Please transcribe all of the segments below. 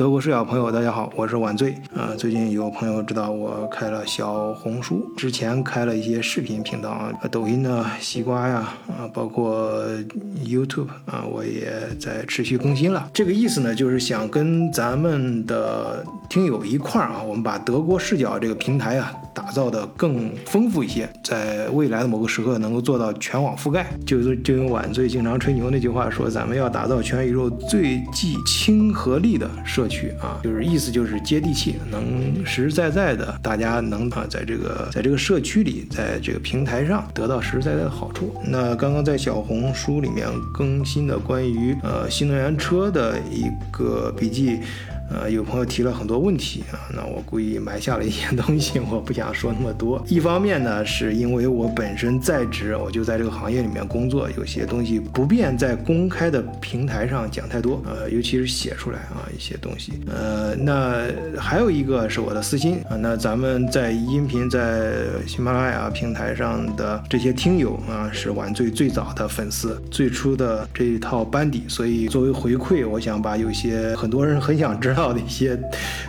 德国视角朋友，大家好，我是晚醉。呃，最近有朋友知道我开了小红书，之前开了一些视频频道啊，抖音呢、西瓜呀，啊，包括 YouTube 啊，我也在持续更新了。这个意思呢，就是想跟咱们的听友一块儿啊，我们把德国视角这个平台啊，打造的更丰富一些，在未来的某个时刻能够做到全网覆盖。就是就用晚醉经常吹牛那句话说，咱们要打造全宇宙最具亲和力的社。区啊，就是意思就是接地气，能实实在在的，大家能啊，在这个在这个社区里，在这个平台上得到实实在在的好处。那刚刚在小红书里面更新的关于呃新能源车的一个笔记。呃，有朋友提了很多问题啊，那我故意埋下了一些 东西，我不想说那么多。一方面呢，是因为我本身在职，我就在这个行业里面工作，有些东西不便在公开的平台上讲太多，呃，尤其是写出来啊一些东西。呃，那还有一个是我的私心啊，那咱们在音频在喜马拉雅平台上的这些听友啊，是晚最最早的粉丝，最初的这一套班底，所以作为回馈，我想把有些很多人很想知道。到的一些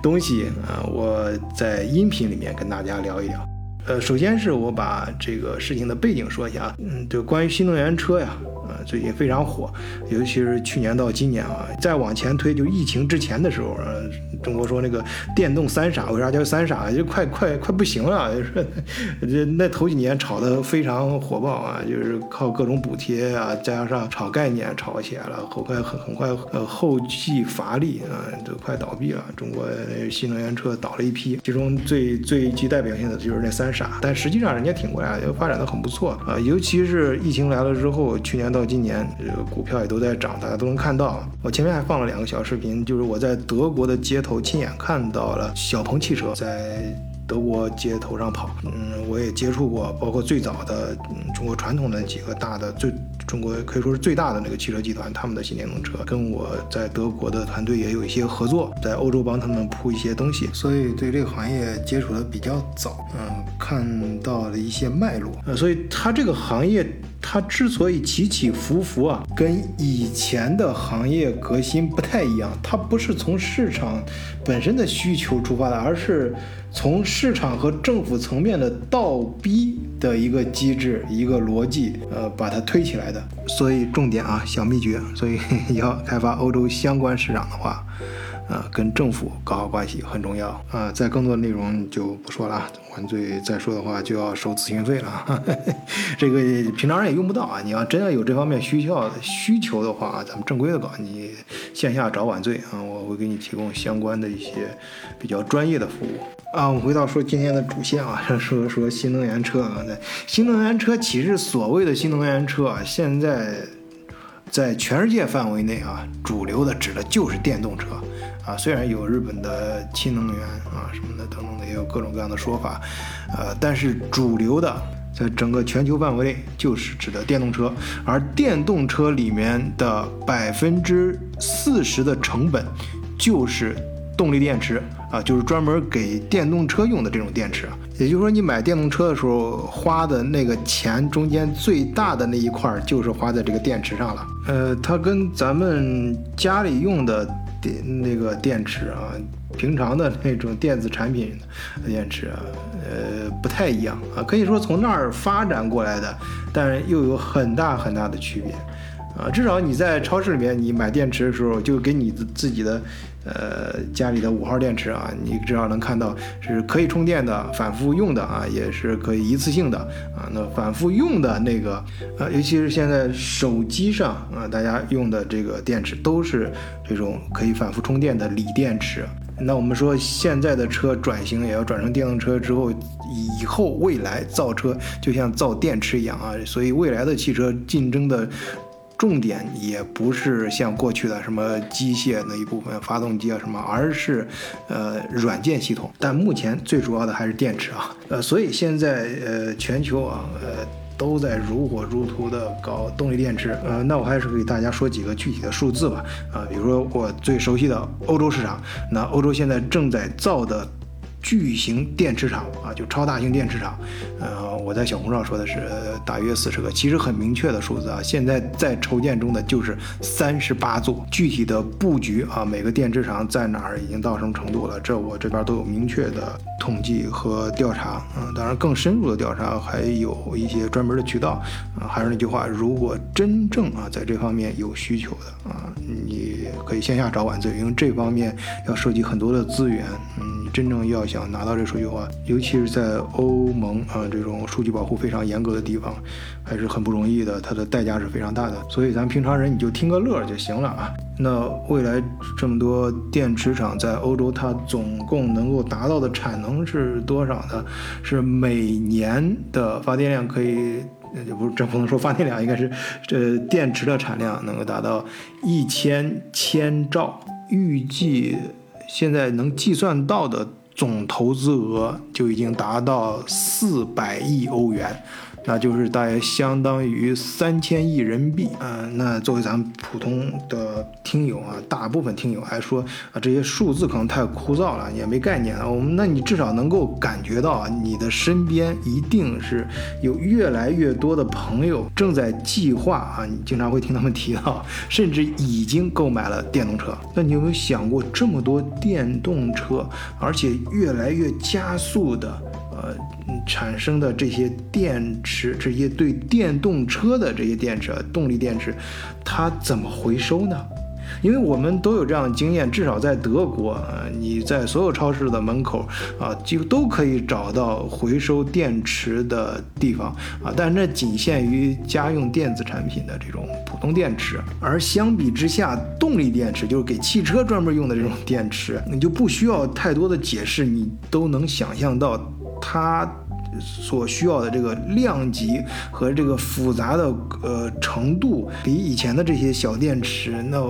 东西啊，我在音频里面跟大家聊一聊。呃，首先是我把这个事情的背景说一下，嗯，就关于新能源车呀。啊，最近非常火，尤其是去年到今年啊，再往前推，就疫情之前的时候，啊，中国说那个电动三傻，为啥叫三傻？就快快快不行了，就是这那头几年炒的非常火爆啊，就是靠各种补贴啊，加上炒概念炒起来了，很快很很快呃后继乏力啊，都快倒闭了。中国新能源车倒了一批，其中最最具代表性的就是那三傻，但实际上人家挺过来，发展的很不错啊，尤其是疫情来了之后，去年。到今年，这个股票也都在涨，大家都能看到。我前面还放了两个小视频，就是我在德国的街头亲眼看到了小鹏汽车在。德国街头上跑，嗯，我也接触过，包括最早的嗯中国传统的几个大的，最中国可以说是最大的那个汽车集团，他们的新电动车，跟我在德国的团队也有一些合作，在欧洲帮他们铺一些东西，所以对这个行业接触的比较早，嗯，看到了一些脉络，呃，所以它这个行业它之所以起起伏伏啊，跟以前的行业革新不太一样，它不是从市场本身的需求出发的，而是。从市场和政府层面的倒逼的一个机制、一个逻辑，呃，把它推起来的。所以重点啊，小秘诀。所以 要开发欧洲相关市场的话。啊，跟政府搞好关系很重要啊！再更多的内容就不说了，晚醉再说的话就要收咨询费了。这个平常人也用不到啊！你要真要有这方面需求需求的话，咱们正规的搞，你线下找晚醉啊，我会给你提供相关的一些比较专业的服务啊。我们回到说今天的主线啊，说说新能源车啊，新能源车其实所谓的新能源车啊，现在在全世界范围内啊，主流的指的就是电动车。啊，虽然有日本的氢能源啊什么的等等的，也有各种各样的说法，呃，但是主流的在整个全球范围内就是指的电动车，而电动车里面的百分之四十的成本就是动力电池啊，就是专门给电动车用的这种电池。也就是说，你买电动车的时候花的那个钱中间最大的那一块就是花在这个电池上了。呃，它跟咱们家里用的。电那个电池啊，平常的那种电子产品电池啊，呃，不太一样啊，可以说从那儿发展过来的，但又有很大很大的区别。啊，至少你在超市里面，你买电池的时候，就给你自己的，呃，家里的五号电池啊，你至少能看到是可以充电的，反复用的啊，也是可以一次性的啊。那反复用的那个，呃，尤其是现在手机上啊，大家用的这个电池都是这种可以反复充电的锂电池。那我们说现在的车转型也要转成电动车之后，以后未来造车就像造电池一样啊，所以未来的汽车竞争的。重点也不是像过去的什么机械那一部分发动机啊什么，而是，呃，软件系统。但目前最主要的还是电池啊，呃，所以现在呃全球啊，呃都在如火如荼的搞动力电池。呃，那我还是给大家说几个具体的数字吧。啊，比如说我最熟悉的欧洲市场，那欧洲现在正在造的。巨型电池厂啊，就超大型电池厂，呃，我在小红书上说的是大约四十个，其实很明确的数字啊。现在在筹建中的就是三十八座，具体的布局啊，每个电池厂在哪儿，已经到什么程度了，这我这边都有明确的统计和调查。嗯，当然更深入的调查还有一些专门的渠道啊。还是那句话，如果真正啊在这方面有需求的啊，你可以线下找晚醉，因为这方面要涉及很多的资源，真正要想拿到这数据的话，尤其是在欧盟啊这种数据保护非常严格的地方，还是很不容易的，它的代价是非常大的。所以咱平常人你就听个乐就行了啊。那未来这么多电池厂在欧洲，它总共能够达到的产能是多少呢？是每年的发电量可以，也不是这不能说发电量，应该是这电池的产量能够达到一千千兆，预计。现在能计算到的总投资额就已经达到四百亿欧元。那就是大约相当于三千亿人民币啊。那作为咱们普通的听友啊，大部分听友还说啊，这些数字可能太枯燥了，也没概念啊。我们那你至少能够感觉到啊，你的身边一定是有越来越多的朋友正在计划啊，你经常会听他们提到，甚至已经购买了电动车。那你有没有想过，这么多电动车，而且越来越加速的？呃，产生的这些电池，这些对电动车的这些电池，动力电池，它怎么回收呢？因为我们都有这样的经验，至少在德国，你在所有超市的门口啊，几乎都可以找到回收电池的地方啊。但是那仅限于家用电子产品的这种普通电池，而相比之下，动力电池就是给汽车专门用的这种电池，你就不需要太多的解释，你都能想象到。它所需要的这个量级和这个复杂的呃程度，比以前的这些小电池那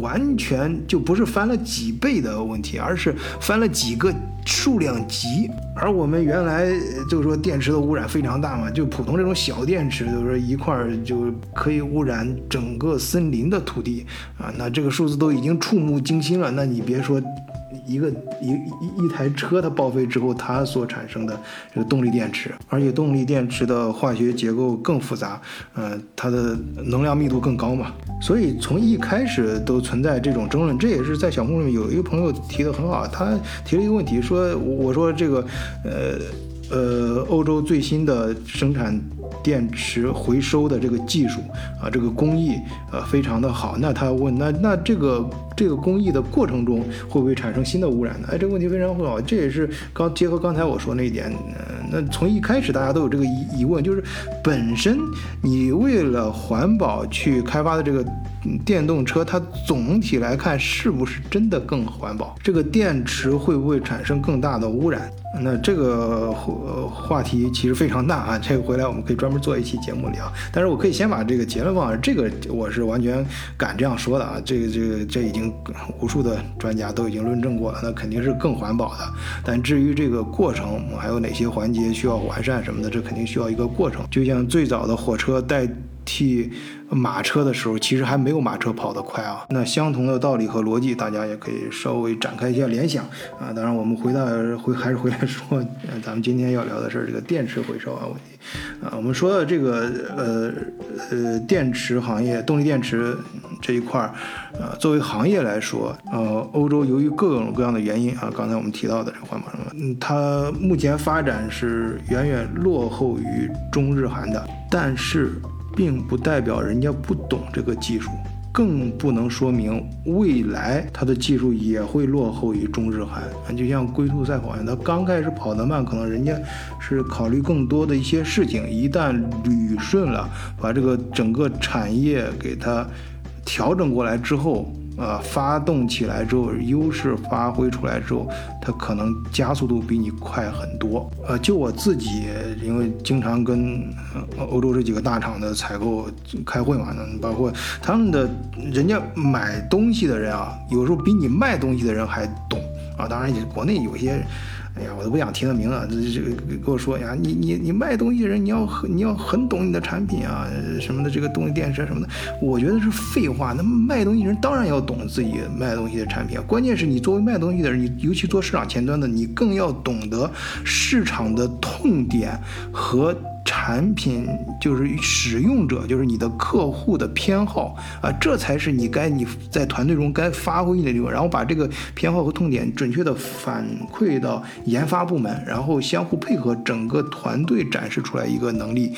完全就不是翻了几倍的问题，而是翻了几个数量级。而我们原来就是说电池的污染非常大嘛，就普通这种小电池，就是一块儿就可以污染整个森林的土地啊，那这个数字都已经触目惊心了。那你别说。一个一一一台车它报废之后，它所产生的这个动力电池，而且动力电池的化学结构更复杂，呃，它的能量密度更高嘛，所以从一开始都存在这种争论。这也是在小红书里面有一个朋友提的很好，他提了一个问题，说我说这个，呃呃，欧洲最新的生产。电池回收的这个技术啊，这个工艺呃非常的好。那他问，那那这个这个工艺的过程中会不会产生新的污染呢？哎，这个问题非常好。这也是刚结合刚才我说那一点，那从一开始大家都有这个疑疑问，就是本身你为了环保去开发的这个电动车，它总体来看是不是真的更环保？这个电池会不会产生更大的污染？那这个话题其实非常大啊，这个回来我们可以专门做一期节目聊。但是我可以先把这个结论放，这个我是完全敢这样说的啊，这个这个这已经无数的专家都已经论证过了，那肯定是更环保的。但至于这个过程还有哪些环节需要完善什么的，这肯定需要一个过程。就像最早的火车带替。马车的时候，其实还没有马车跑得快啊。那相同的道理和逻辑，大家也可以稍微展开一下联想啊。当然，我们回到回还是回来说，咱们今天要聊的是这个电池回收啊问题啊。我们说到这个呃呃电池行业，动力电池这一块儿，呃，作为行业来说，呃，欧洲由于各种各样的原因啊，刚才我们提到的这个环保什么，嗯，它目前发展是远远落后于中日韩的，但是。并不代表人家不懂这个技术，更不能说明未来它的技术也会落后于中日韩。就像龟兔赛跑一样，它刚开始跑得慢，可能人家是考虑更多的一些事情，一旦捋顺了，把这个整个产业给它调整过来之后。呃，发动起来之后，优势发挥出来之后，它可能加速度比你快很多。呃，就我自己，因为经常跟欧洲这几个大厂的采购开会嘛，包括他们的人家买东西的人啊，有时候比你卖东西的人还懂。啊。当然，国内有些。哎呀，我都不想提他名字，这这给我说呀，你你你卖东西的人，你要很你要很懂你的产品啊，什么的这个动力电池什么的，我觉得是废话。那卖东西人当然要懂自己卖东西的产品啊，关键是你作为卖东西的人，你尤其做市场前端的，你更要懂得市场的痛点和。产品就是使用者，就是你的客户的偏好啊，这才是你该你在团队中该发挥的。地方。然后把这个偏好和痛点准确的。反馈到研发部门，然后相互配合，整个团队展示出来一个能力，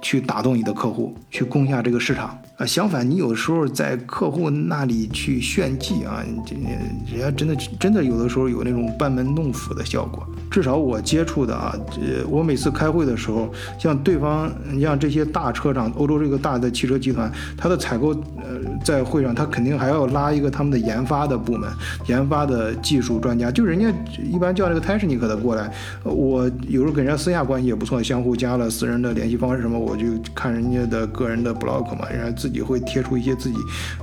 去打动你的。客户，去攻下这个市场啊。相反，你有时候在客户那里去炫技啊，这人家真的。真的。有的。时候有那种班门弄斧的。效果。至少我接触的啊，呃，我每次开会的时候，像对方，像这些大车厂，欧洲这个大的汽车集团，它的采购，呃，在会上，他肯定还要拉一个他们的研发的部门，研发的技术专家，就人家一般叫那个泰什尼克的过来，我有时候跟人家私下关系也不错，相互加了私人的联系方式什么，我就看人家的个人的 blog 嘛，人家自己会贴出一些自己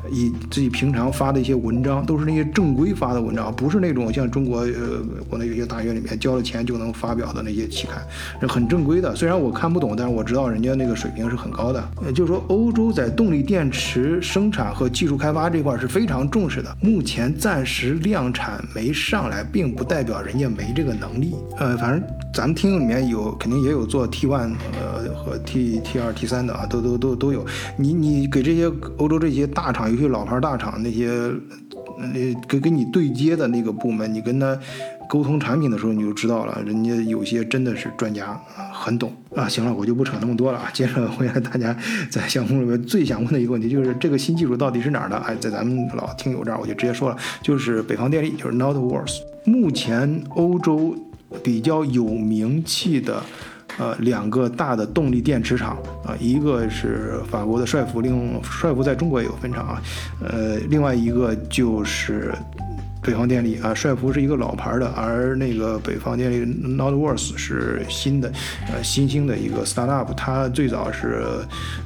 以自己平常发的一些文章，都是那些正规发的文章，不是那种像中国呃国内有些大学里面教。钱就能发表的那些期刊，很正规的。虽然我看不懂，但是我知道人家那个水平是很高的。也，就是说，欧洲在动力电池生产和技术开发这块是非常重视的。目前暂时量产没上来，并不代表人家没这个能力。呃，反正咱们听里面有，肯定也有做 T one 呃和 T T 二 T 三的啊，都都都都有。你你给这些欧洲这些大厂，尤其老牌大厂那些，呃，跟跟你对接的那个部门，你跟他。沟通产品的时候，你就知道了，人家有些真的是专家，很懂啊。行了，我就不扯那么多了啊。接着回答大家在项目里面最想问的一个问题，就是这个新技术到底是哪儿的？哎，在咱们老听友这儿，我就直接说了，就是北方电力，就是 Northvolt。目前欧洲比较有名气的，呃，两个大的动力电池厂啊，一个是法国的帅福，另帅福在中国也有分厂啊，呃，另外一个就是。北方电力啊，帅福是一个老牌的，而那个北方电力 Northvolt 是新的，呃，新兴的一个 startup。它最早是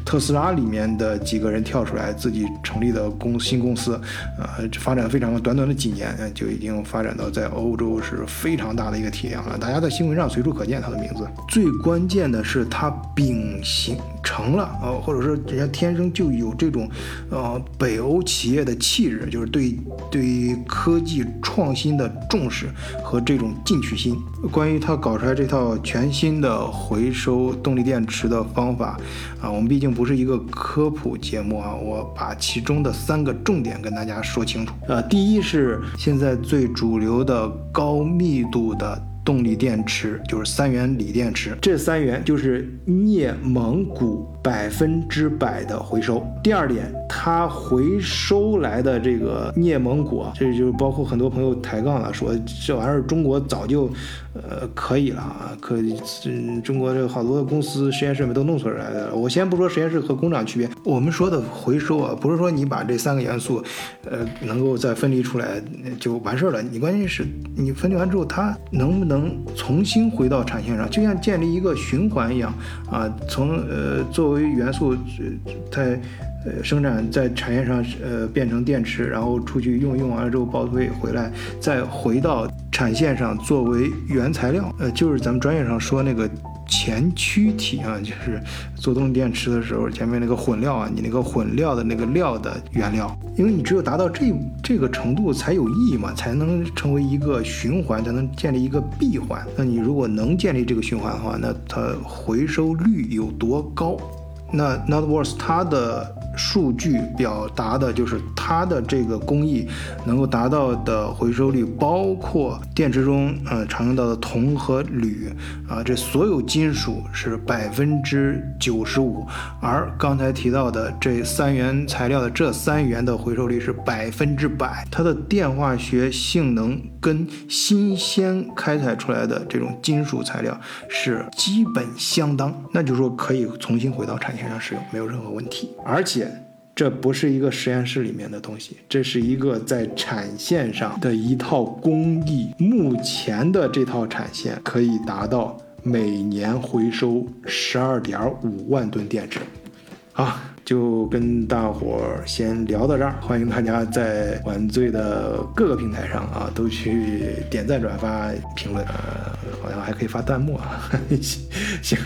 特斯拉里面的几个人跳出来自己成立的公新公司，呃，发展非常短短的几年就已经发展到在欧洲是非常大的一个体量了。大家在新闻上随处可见它的名字。最关键的是它秉行成了，呃，或者说人家天生就有这种，呃，北欧企业的气质，就是对对科技。创新的重视和这种进取心。关于他搞出来这套全新的回收动力电池的方法啊，我们毕竟不是一个科普节目啊，我把其中的三个重点跟大家说清楚啊。第一是现在最主流的高密度的。动力电池就是三元锂电池，这三元就是镍蒙古百分之百的回收。第二点，它回收来的这个镍蒙古，这就包括很多朋友抬杠了，说这玩意儿中国早就。呃，可以了啊，可以。嗯，中国这好多公司实验室里面都弄出来的。我先不说实验室和工厂区别，我们说的回收啊，不是说你把这三个元素，呃，能够再分离出来就完事儿了。你关键是你分离完之后，它能不能能重新回到产线上，就像建立一个循环一样啊。从呃作为元素在呃生产在产线上呃变成电池，然后出去用用完了之后报废回来，再回到。产线上作为原材料，呃，就是咱们专业上说那个前驱体啊，就是做动力电池的时候，前面那个混料啊，你那个混料的那个料的原料，因为你只有达到这这个程度才有意义嘛，才能成为一个循环，才能建立一个闭环。那你如果能建立这个循环的话，那它回收率有多高？那 Not Worth 它的。数据表达的就是它的这个工艺能够达到的回收率，包括电池中呃常用到的铜和铝啊，这所有金属是百分之九十五，而刚才提到的这三元材料的这三元的回收率是百分之百，它的电化学性能跟新鲜开采出来的这种金属材料是基本相当，那就是说可以重新回到产线上使用，没有任何问题，而且。这不是一个实验室里面的东西，这是一个在产线上的一套工艺。目前的这套产线可以达到每年回收十二点五万吨电池。好。就跟大伙儿先聊到这儿，欢迎大家在晚醉的各个平台上啊都去点赞、转发、评论，呃，好像还可以发弹幕啊。行，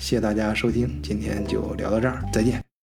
谢谢大家收听，今天就聊到这儿，再见。